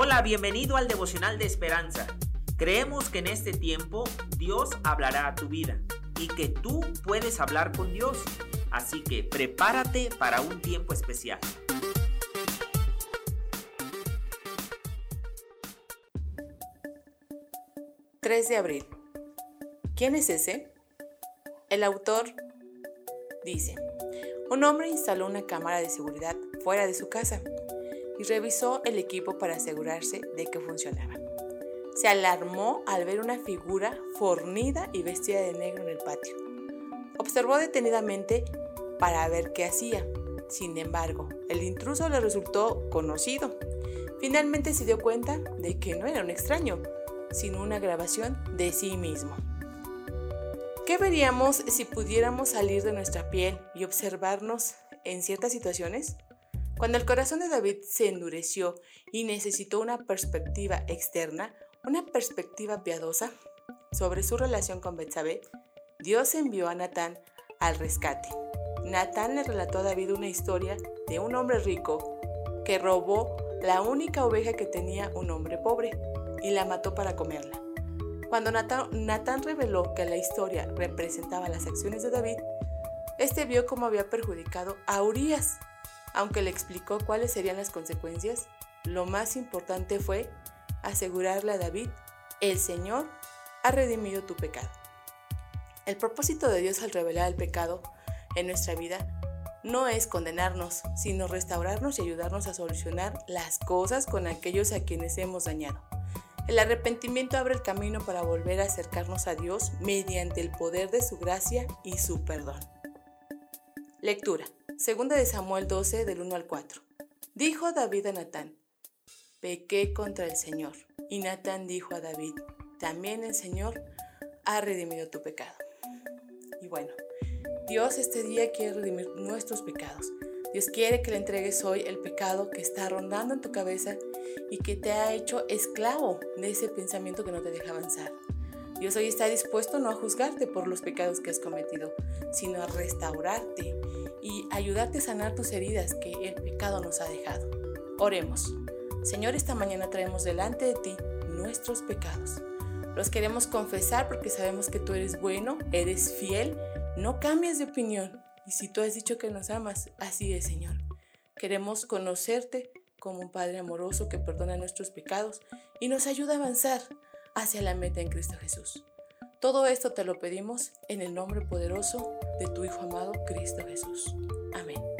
Hola, bienvenido al devocional de esperanza. Creemos que en este tiempo Dios hablará a tu vida y que tú puedes hablar con Dios. Así que prepárate para un tiempo especial. ...3 de abril. ¿Quién es ese? El autor dice, un hombre instaló una cámara de seguridad fuera de su casa y revisó el equipo para asegurarse de que funcionaba. Se alarmó al ver una figura fornida y vestida de negro en el patio. Observó detenidamente para ver qué hacía. Sin embargo, el intruso le resultó conocido. Finalmente se dio cuenta de que no era un extraño, sino una grabación de sí mismo. ¿Qué veríamos si pudiéramos salir de nuestra piel y observarnos en ciertas situaciones? Cuando el corazón de David se endureció y necesitó una perspectiva externa, una perspectiva piadosa sobre su relación con Betsabé, Dios envió a Natán al rescate. Natán le relató a David una historia de un hombre rico que robó la única oveja que tenía un hombre pobre y la mató para comerla. Cuando Natán, reveló que la historia representaba las acciones de David, este vio cómo había perjudicado a Urias aunque le explicó cuáles serían las consecuencias, lo más importante fue asegurarle a David, el Señor ha redimido tu pecado. El propósito de Dios al revelar el pecado en nuestra vida no es condenarnos, sino restaurarnos y ayudarnos a solucionar las cosas con aquellos a quienes hemos dañado. El arrepentimiento abre el camino para volver a acercarnos a Dios mediante el poder de su gracia y su perdón. Lectura. Segunda de Samuel 12 del 1 al 4. Dijo David a Natán, pequé contra el Señor. Y Natán dijo a David, también el Señor ha redimido tu pecado. Y bueno, Dios este día quiere redimir nuestros pecados. Dios quiere que le entregues hoy el pecado que está rondando en tu cabeza y que te ha hecho esclavo de ese pensamiento que no te deja avanzar. Dios hoy está dispuesto no a juzgarte por los pecados que has cometido, sino a restaurarte ayudarte a sanar tus heridas que el pecado nos ha dejado. Oremos. Señor, esta mañana traemos delante de ti nuestros pecados. Los queremos confesar porque sabemos que tú eres bueno, eres fiel, no cambias de opinión. Y si tú has dicho que nos amas, así es, Señor. Queremos conocerte como un Padre amoroso que perdona nuestros pecados y nos ayuda a avanzar hacia la meta en Cristo Jesús. Todo esto te lo pedimos en el nombre poderoso de tu Hijo amado, Cristo Jesús. Amén.